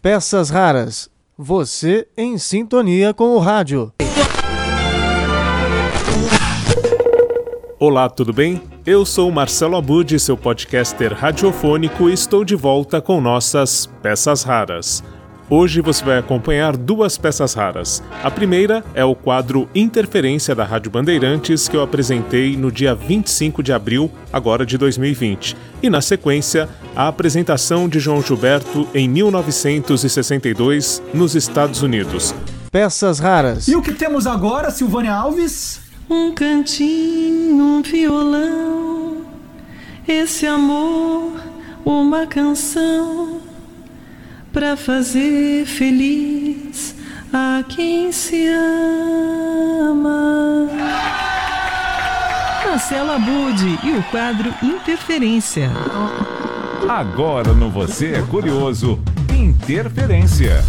Peças raras. Você em sintonia com o rádio. Olá, tudo bem? Eu sou Marcelo Abud, seu podcaster radiofônico, e estou de volta com nossas peças raras. Hoje você vai acompanhar duas peças raras. A primeira é o quadro Interferência da Rádio Bandeirantes que eu apresentei no dia 25 de abril, agora de 2020. E na sequência, a apresentação de João Gilberto em 1962 nos Estados Unidos. Peças raras. E o que temos agora, Silvânia Alves? Um cantinho, um violão, esse amor, uma canção para fazer feliz a quem se ama. Marcelo Abude e o quadro Interferência. Agora no Você é Curioso, Interferência.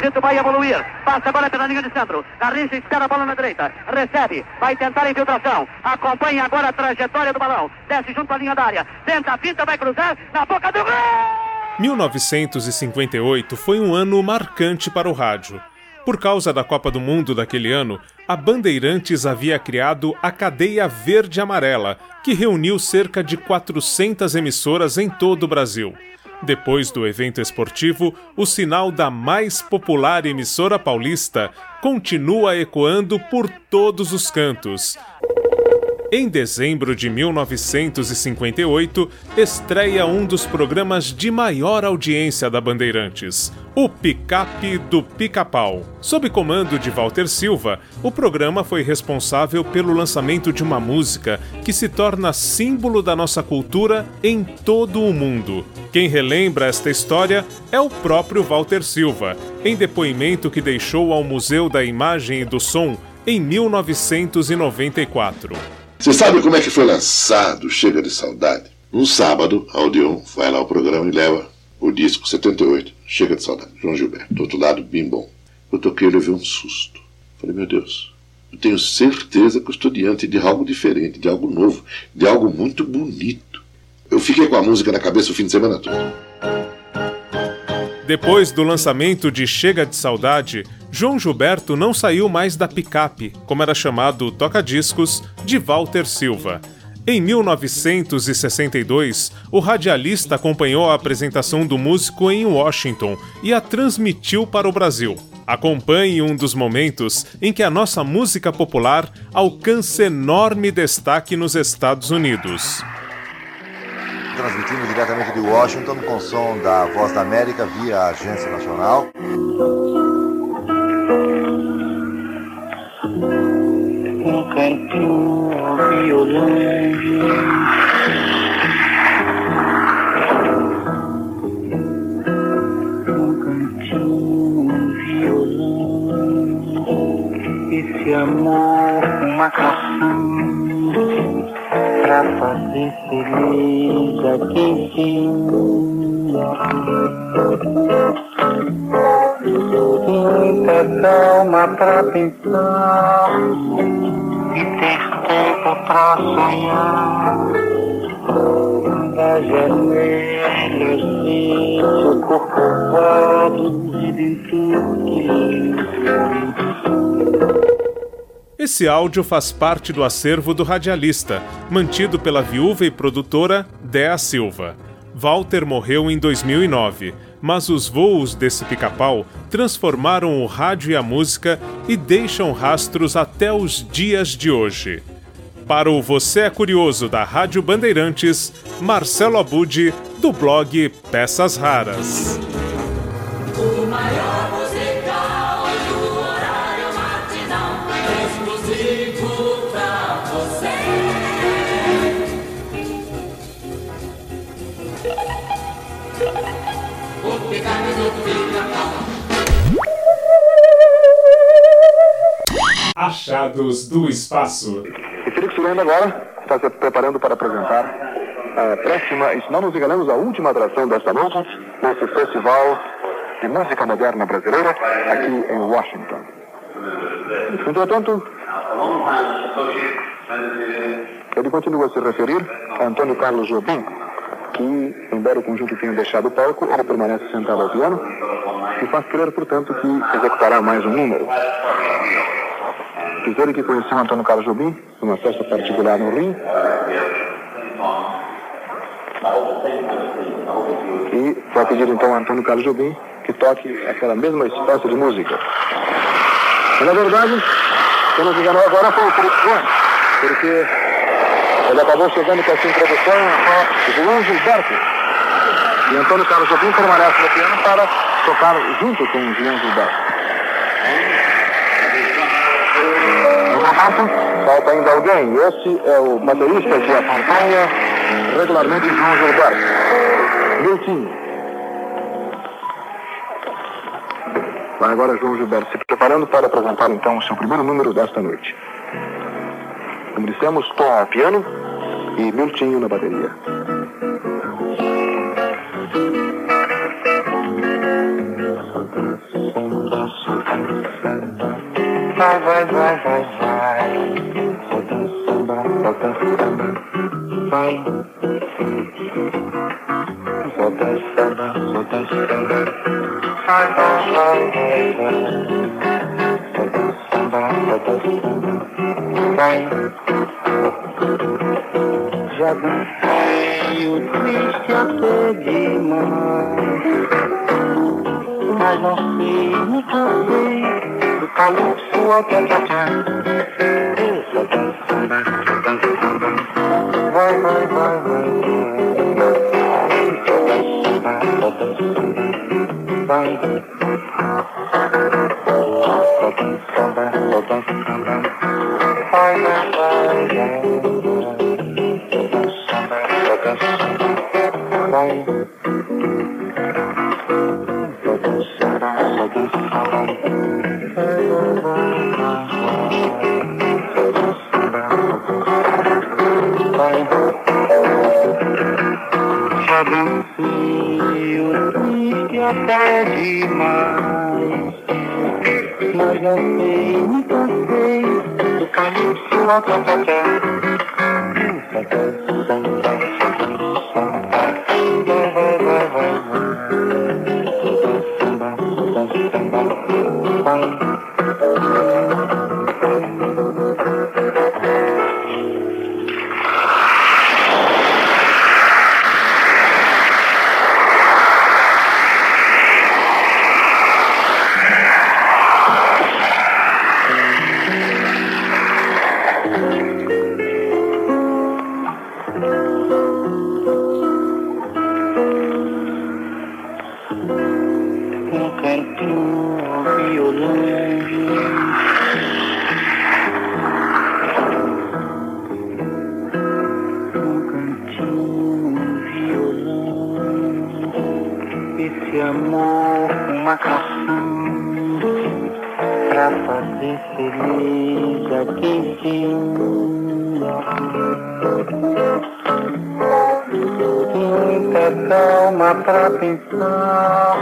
Brito vai evoluir. Passa agora pela linha de centro. Garrincha espera a bola na direita. Recebe. Vai tentar a infiltração. Acompanha agora a trajetória do balão. Desce junto à linha da área. Tenta a pinta, vai cruzar. Na boca do gol! 1958 foi um ano marcante para o rádio. Por causa da Copa do Mundo daquele ano, a Bandeirantes havia criado a Cadeia Verde-Amarela, que reuniu cerca de 400 emissoras em todo o Brasil. Depois do evento esportivo, o sinal da mais popular emissora paulista continua ecoando por todos os cantos. Em dezembro de 1958, estreia um dos programas de maior audiência da Bandeirantes, o Picape do Pica-Pau. Sob comando de Walter Silva, o programa foi responsável pelo lançamento de uma música que se torna símbolo da nossa cultura em todo o mundo. Quem relembra esta história é o próprio Walter Silva, em depoimento que deixou ao Museu da Imagem e do Som em 1994. Você sabe como é que foi lançado Chega de Saudade? Um sábado, a Odeon vai lá ao programa e leva o disco 78, Chega de Saudade, João Gilberto. Do outro lado, Bim Bom. Eu toquei e levei um susto. Falei, meu Deus, eu tenho certeza que eu estou diante de algo diferente, de algo novo, de algo muito bonito. Eu fiquei com a música na cabeça o fim de semana todo. Depois do lançamento de Chega de Saudade, João Gilberto não saiu mais da picape, como era chamado o toca-discos, de Walter Silva. Em 1962, o radialista acompanhou a apresentação do músico em Washington e a transmitiu para o Brasil. Acompanhe um dos momentos em que a nossa música popular alcança enorme destaque nos Estados Unidos transmitindo diretamente de Washington com som da Voz da América via Agência Nacional. Cantinho, violão. Um cantinho, violão. Esse amor, uma canção pra fazer feliz a quem se Muita calma pra pensar e ter tempo pra sonhar. Da janela sinto o corpo dentro esse áudio faz parte do acervo do radialista, mantido pela viúva e produtora Dea Silva. Walter morreu em 2009, mas os voos desse pica-pau transformaram o rádio e a música e deixam rastros até os dias de hoje. Para o Você é Curioso da Rádio Bandeirantes, Marcelo Abud, do blog Peças Raras. Achados do Espaço. E Felix Surenda agora está se preparando para apresentar a próxima, e se não nos enganamos, a última atração desta noite, nesse Festival de Música Moderna Brasileira, aqui em Washington. Entretanto, Ele continua a se referir a Antônio Carlos Jobim, que, embora o conjunto tenha deixado o palco, ele permanece sentado ao piano e faz crer, portanto, que executará mais um número. Ele que conheceu Antônio Carlos Jobim numa festa particular no Rio e vai pedir então a Antônio Carlos Jobim que toque aquela mesma espécie de música. E, na verdade, quem nos enganou agora foi o Felipe porque ele acabou chegando com essa introdução a João Gilberto. E Antônio Carlos Jobim permanece no piano para tocar junto com o João Gilberto. Momento, falta ainda alguém. Esse é o baterista que acompanha regularmente João Gilberto. Miltinho. Vai agora João Gilberto se preparando para apresentar então o seu primeiro número desta noite. Como dissemos, Tom ao piano e Miltinho na bateria. Vai, vai, vai, vai, vai. Solta samba, solta samba. Vai. Solta samba, solta samba. Vai, vai, vai, vai, vai. Samba, solta samba. Vai. Já dancei o triste até demais. Mas não sei, me cansei do calypso até tchá Solta samba, solta samba. Vai, vai, vai, vai, vai. Esse amor, uma canção pra fazer feliz a quem se. Muita calma pra pensar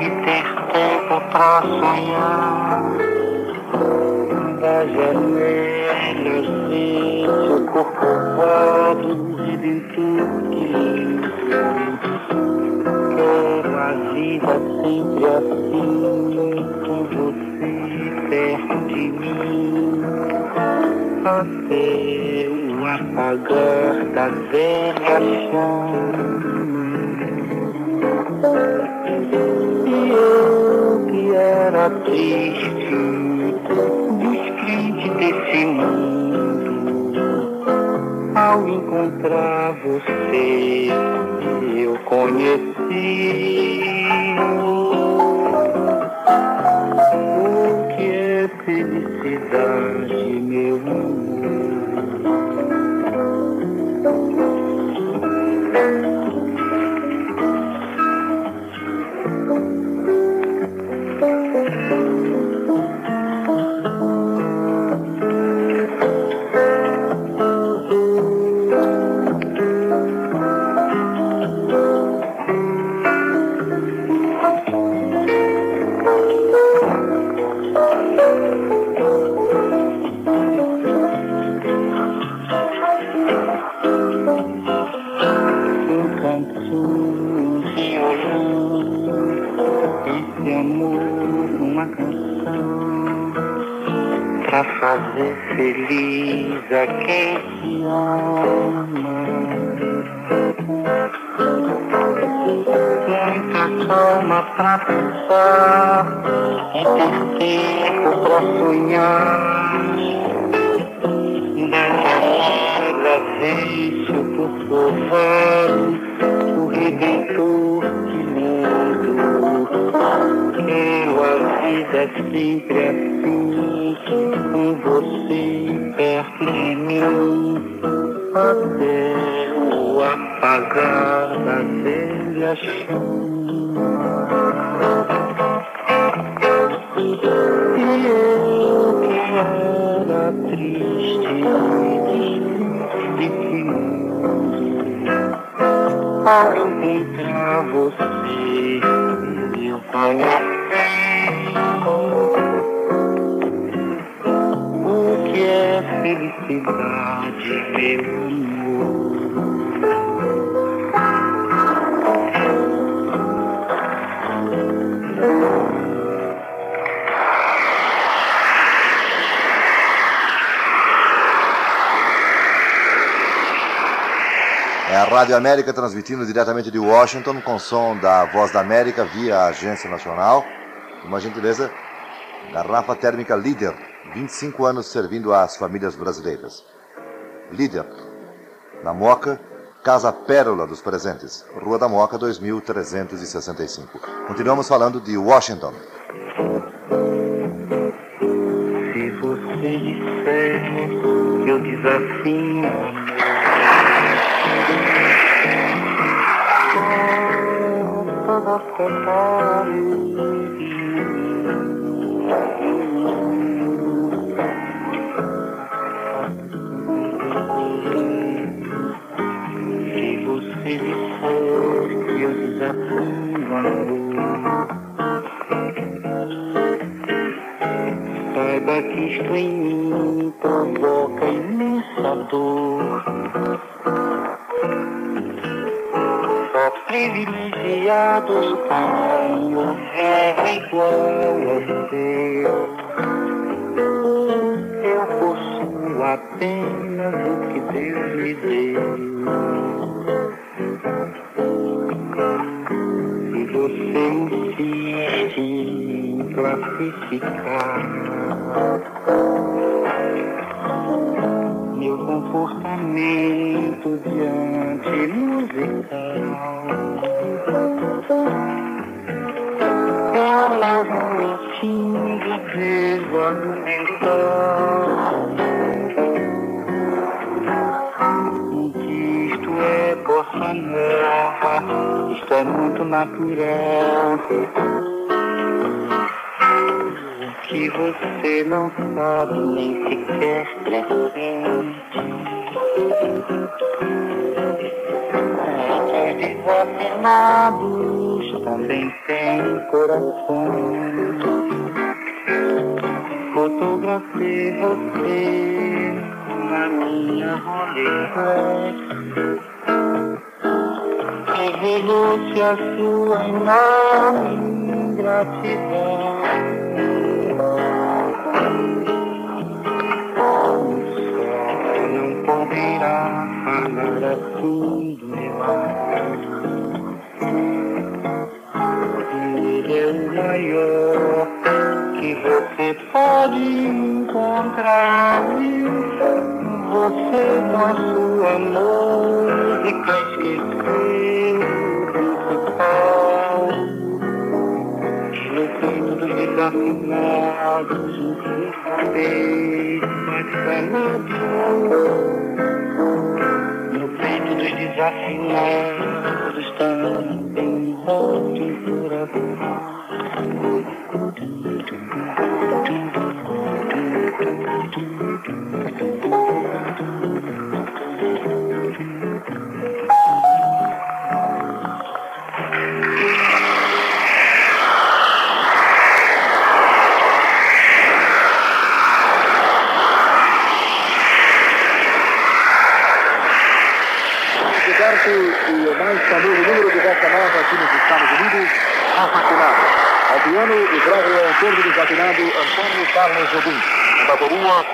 e ter tempo pra sonhar. Da janela vi seu corpo voado, triste, descrente desse mundo, ao encontrar você, eu conheci o que é felicidade, meu amor. Calma pra pensar, é ter tempo pra sonhar. Daquela vez eu por provar o redentor de mundo. Eu a vida é sempre assim, com você perto de mim, até o apagar da velha chama. E eu que era triste e que ao encontrar você, eu conheci meu amor. É a Rádio América transmitindo diretamente de Washington com som da Voz da América via Agência Nacional. Uma gentileza, garrafa térmica Líder, 25 anos servindo às famílias brasileiras. Líder, na Moca, Casa Pérola dos Presentes, Rua da Moca 2365. Continuamos falando de Washington. Se você disser que eu desafio toda Se disser que eu desafio Saiba que em mim provoca imensa dor. Só é. Eu possuo apenas o que Deus me deu. Em classificar meu comportamento diante musical, ela não me xinga mesmo argumentar. Que isto é bossa nova, isto é muito natural. Você não sabe nem sequer presente. Os desafinados também têm coração. Fotografei você na minha Rolleiflex. Revelou-se a sua enorme. Falar assim do meu amor. Ele é o maior que você pode encontrar. Você com a sua música esqueceu o principal. No peito dos desafinados, mais canado. No peito dos desafinados também volte o coração. Ao piano, o breve autor do desafinado Antônio Carlos Jobim. Na bateria,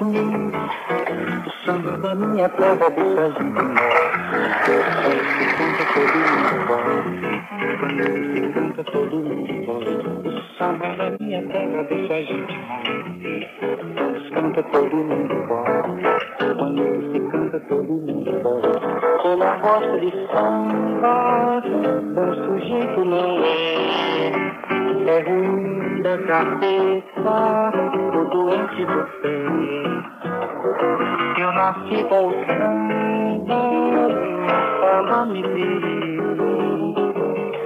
O samba da minha terra a gente Quando canta todo mundo Quando se canta todo mundo vai O samba da minha Quando se canta todo mundo vai Quando se canta todo mundo de samba Bom sujeito não é é ruim da cabeça, tô doente do pé. Eu nasci com o samba, samba me deu.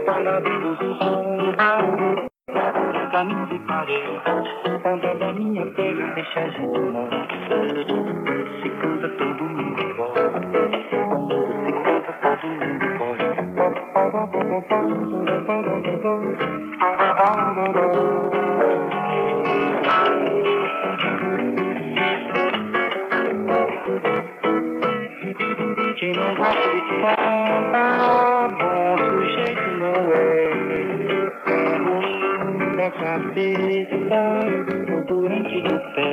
Danado do samba, nunca me separei. Samba da minha terra, deixa a gente não. Se todo mundo vai. Quando se todo mundo Quem ruim da cabeça, ou doente do pé.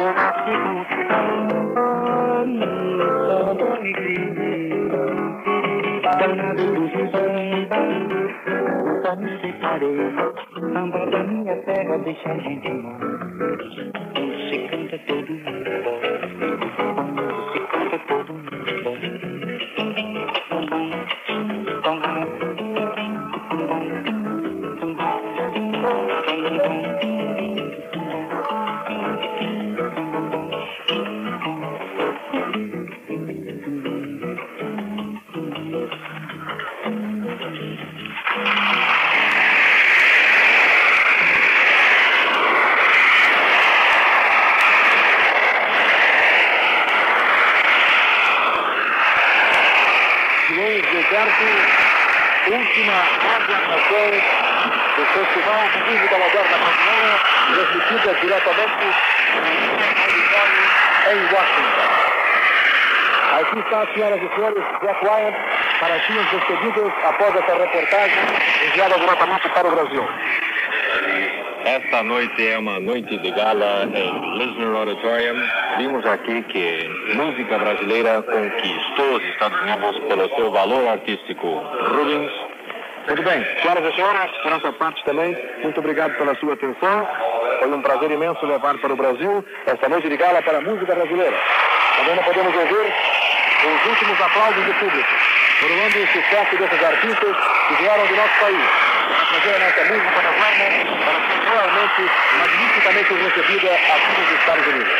Eu nasci com samba, no samba me criei. Danado do samba, nunca me separei. Samba da minha terra deixa a gente mal. Em Washington. Aqui está, senhoras e senhores, Jack Wyatt, para as suas despedidas após essa reportagem enviada diretamente para o Brasil. Esta noite é uma noite de gala em Lisner Auditorium. Vimos aqui que música brasileira conquistou os Estados Unidos pelo seu valor artístico. Rubens. Muito bem, senhoras e senhores, por nossa parte também, muito obrigado pela sua atenção. Foi um prazer imenso levar para o Brasil esta noite de gala para a música brasileira. Também não podemos ouvir os últimos aplausos do público, coroando o sucesso desses artistas que vieram do nosso país para trazer a nossa música moderna para ser realmente, magnificamente recebida aqui nos Estados Unidos.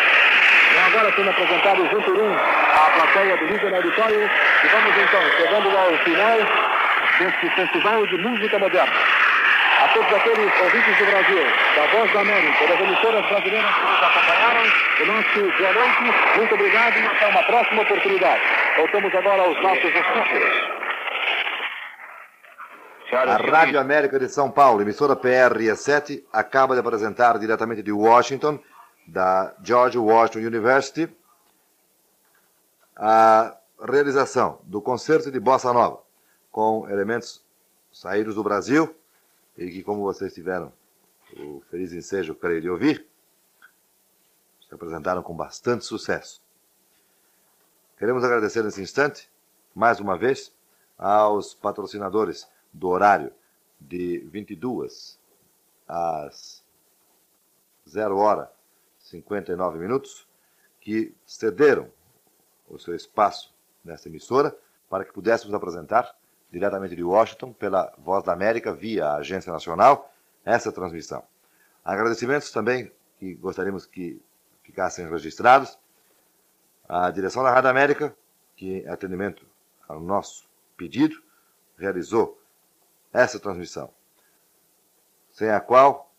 Então agora sendo apresentado junto um à plateia do Líder Auditório e vamos então chegando ao final deste Festival de Música Moderna. A todos aqueles ouvintes do Brasil, da Voz da América, das emissoras brasileiras que nos acompanharam, o nosso boa noite, muito obrigado e até uma próxima oportunidade. Voltamos agora aos nossos estúdios. A Rádio América de São Paulo, emissora PRE7, acaba de apresentar diretamente de Washington, da George Washington University, a realização do concerto de Bossa Nova, com elementos saídos do Brasil e que, como vocês tiveram o feliz ensejo, creio, de ouvir, se apresentaram com bastante sucesso. Queremos agradecer nesse instante, mais uma vez, aos patrocinadores do horário de 22 às 0 hora 59 minutos, que cederam o seu espaço nessa emissora para que pudéssemos apresentar diretamente de Washington, pela Voz da América, via a Agência Nacional, essa transmissão. Agradecimentos também que gostaríamos que ficassem registrados à direção da Rádio América, que, em atendimento ao nosso pedido, realizou essa transmissão, sem a qual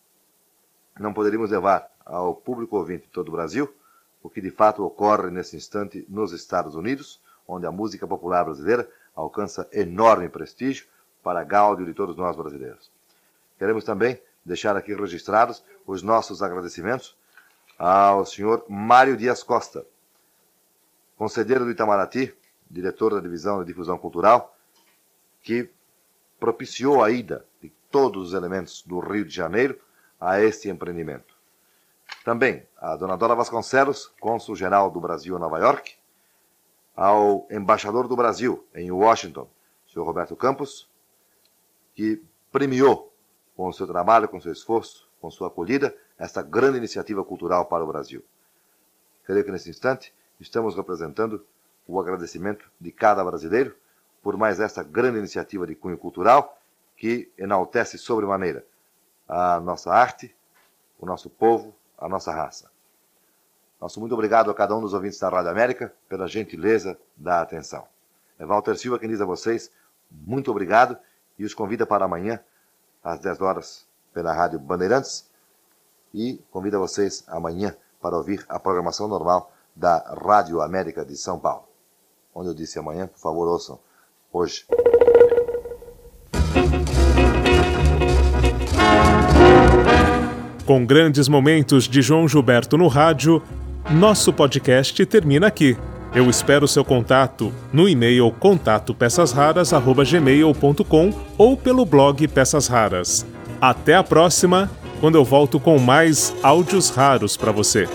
não poderíamos levar ao público ouvinte de todo o Brasil o que de fato ocorre nesse instante nos Estados Unidos, onde a música popular brasileira alcança enorme prestígio para gáudio de todos nós brasileiros. Queremos também deixar aqui registrados os nossos agradecimentos ao senhor Mário Dias Costa, conselheiro do Itamaraty, diretor da Divisão de Difusão Cultural, que propiciou a ida de todos os elementos do Rio de Janeiro a este empreendimento. Também a dona Dora Vasconcelos, cônsul-geral do Brasil em Nova York, ao embaixador do Brasil em Washington, senhor Roberto Campos, que premiou com seu trabalho, com seu esforço, com sua acolhida, esta grande iniciativa cultural para o Brasil. Creio que nesse instante estamos representando o agradecimento de cada brasileiro por mais esta grande iniciativa de cunho cultural que enaltece sobremaneira a nossa arte, o nosso povo, a nossa raça. Nosso muito obrigado a cada um dos ouvintes da Rádio América pela gentileza da atenção. É Walter Silva quem diz a vocês muito obrigado e os convida para amanhã, às 10 horas, pela Rádio Bandeirantes e convida vocês amanhã para ouvir a programação normal da Rádio América de São Paulo. Onde eu disse amanhã, por favor, ouçam hoje. Com grandes momentos de João Gilberto no rádio, nosso podcast termina aqui. Eu espero seu contato no e-mail contatopeçasraras@gmail.com ou pelo blog Peças Raras. Até a próxima, quando eu volto com mais áudios raros para você.